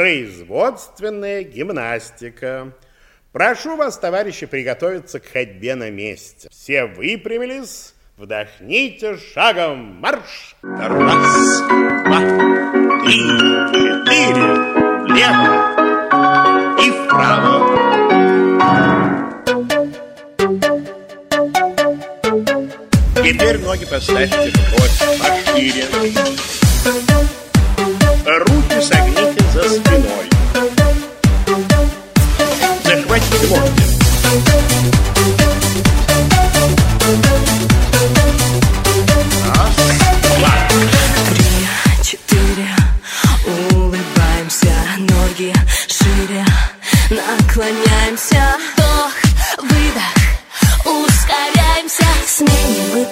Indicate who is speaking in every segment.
Speaker 1: производственная гимнастика. Прошу вас, товарищи, приготовиться к ходьбе на месте. Все выпрямились, вдохните шагом, марш!
Speaker 2: Раз, два, три, четыре, влево и вправо. Теперь ноги поставьте
Speaker 3: в кровь пошире.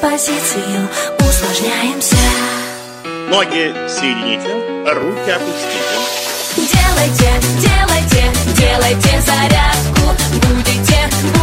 Speaker 3: позицию усложняемся.
Speaker 2: Ноги соедините, руки опустите
Speaker 3: Делайте, делайте, делайте зарядку. Будете, будете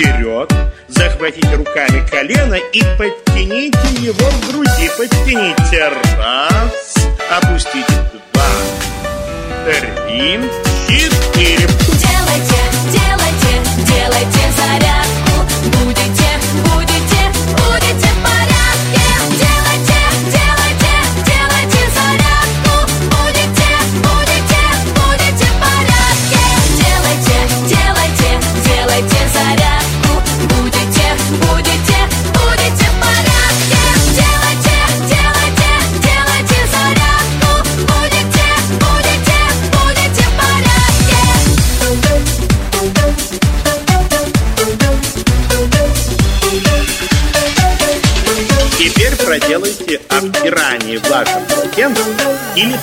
Speaker 2: вперед, захватите руками колено и подтяните его в груди. Подтяните раз, опустите два, три, четыре.
Speaker 3: Делайте, делайте, делайте
Speaker 4: за Tiene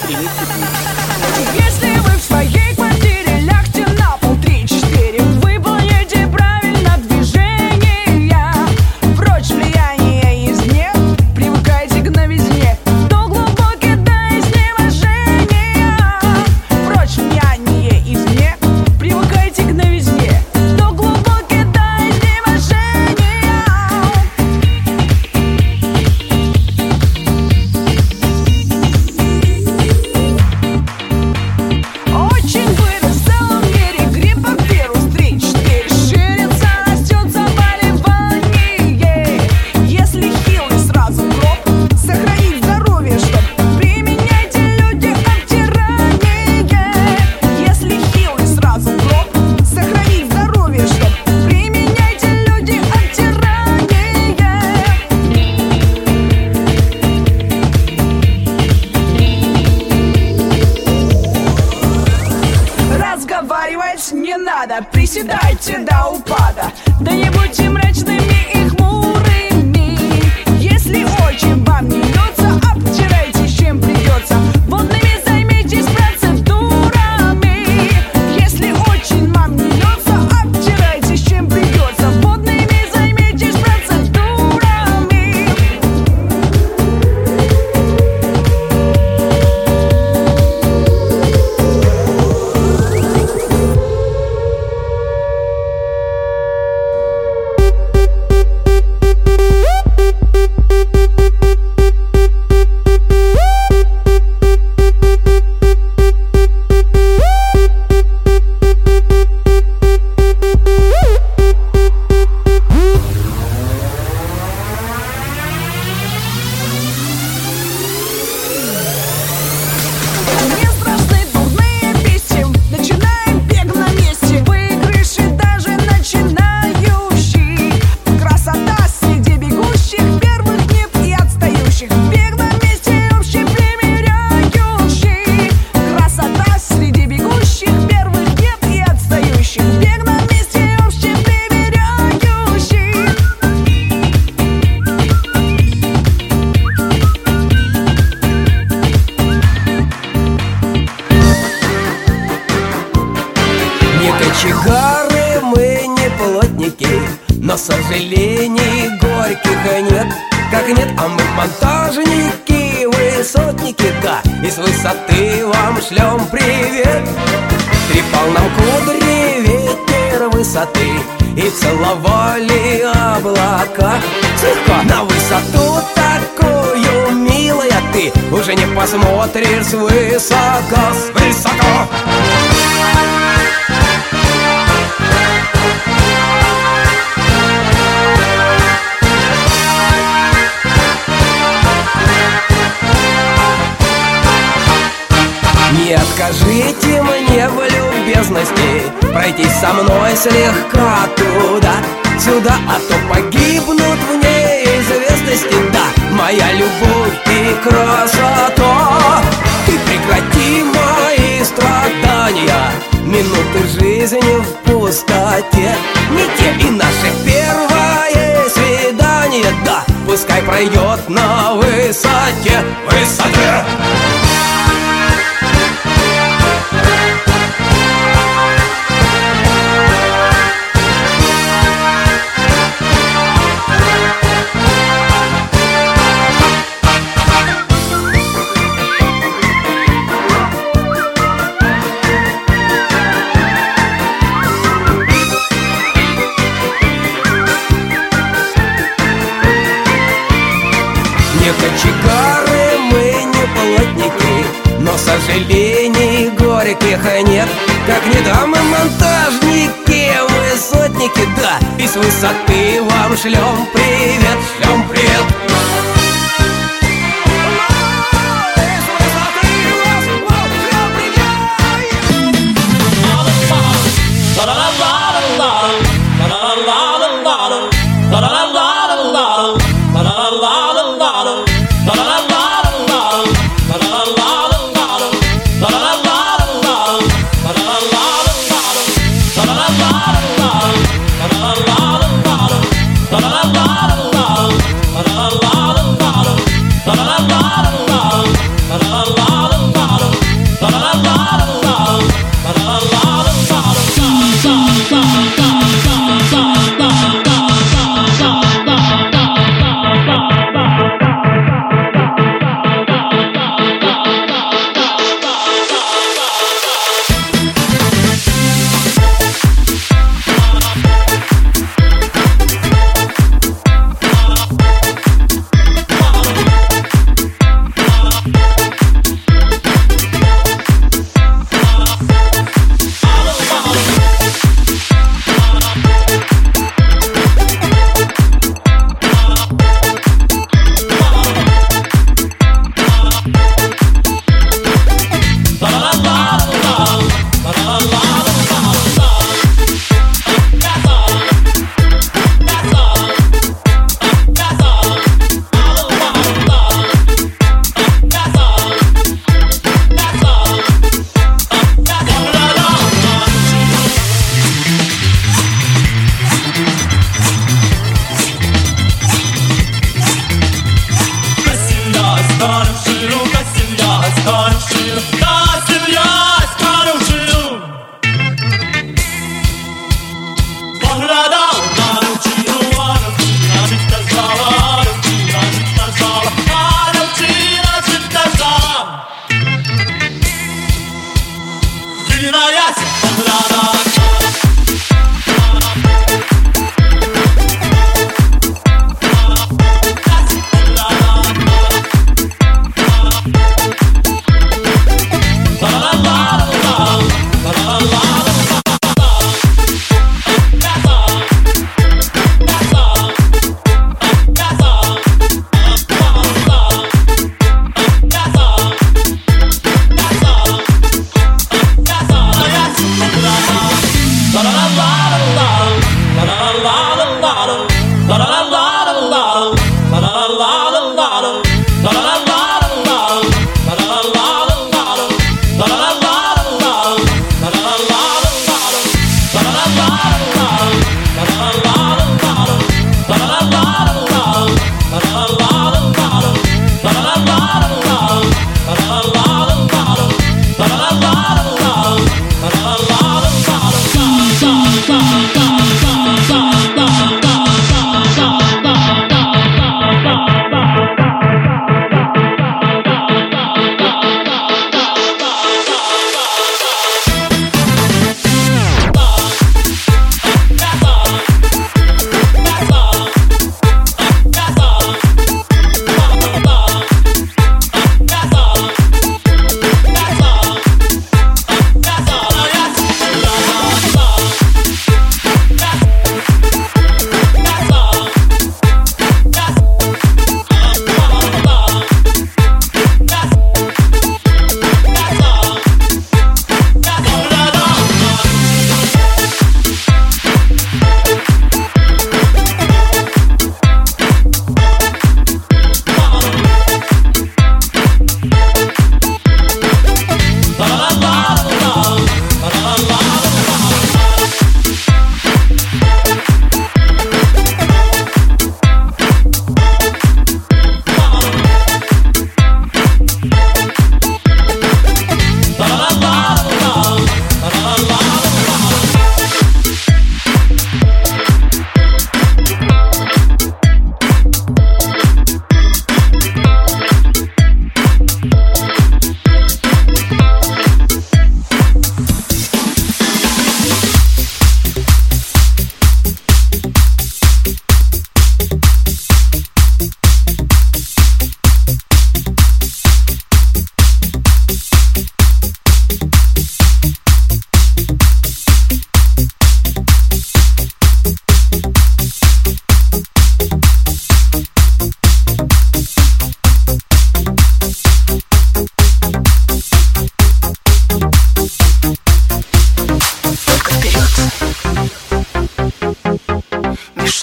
Speaker 4: Да И с высоты вам шлем привет. Трепал нам кудри ветер высоты И целовали облака. Слегка на высоту такую, милая ты Уже не посмотришь свысока, свысока Не откажите мне в любезности Пройтись со мной слегка туда Сюда, а то погибнут в неизвестности Да, моя любовь и красота. Ты прекрати мои страдания. Минуты жизни в пустоте. Не те и наше первое свидание. Да, пускай пройдет на высоте. Высоте! Дамы монтажники, высотники, да. И с высоты вам шлем привет tomorrow.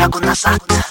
Speaker 5: Chagunasat.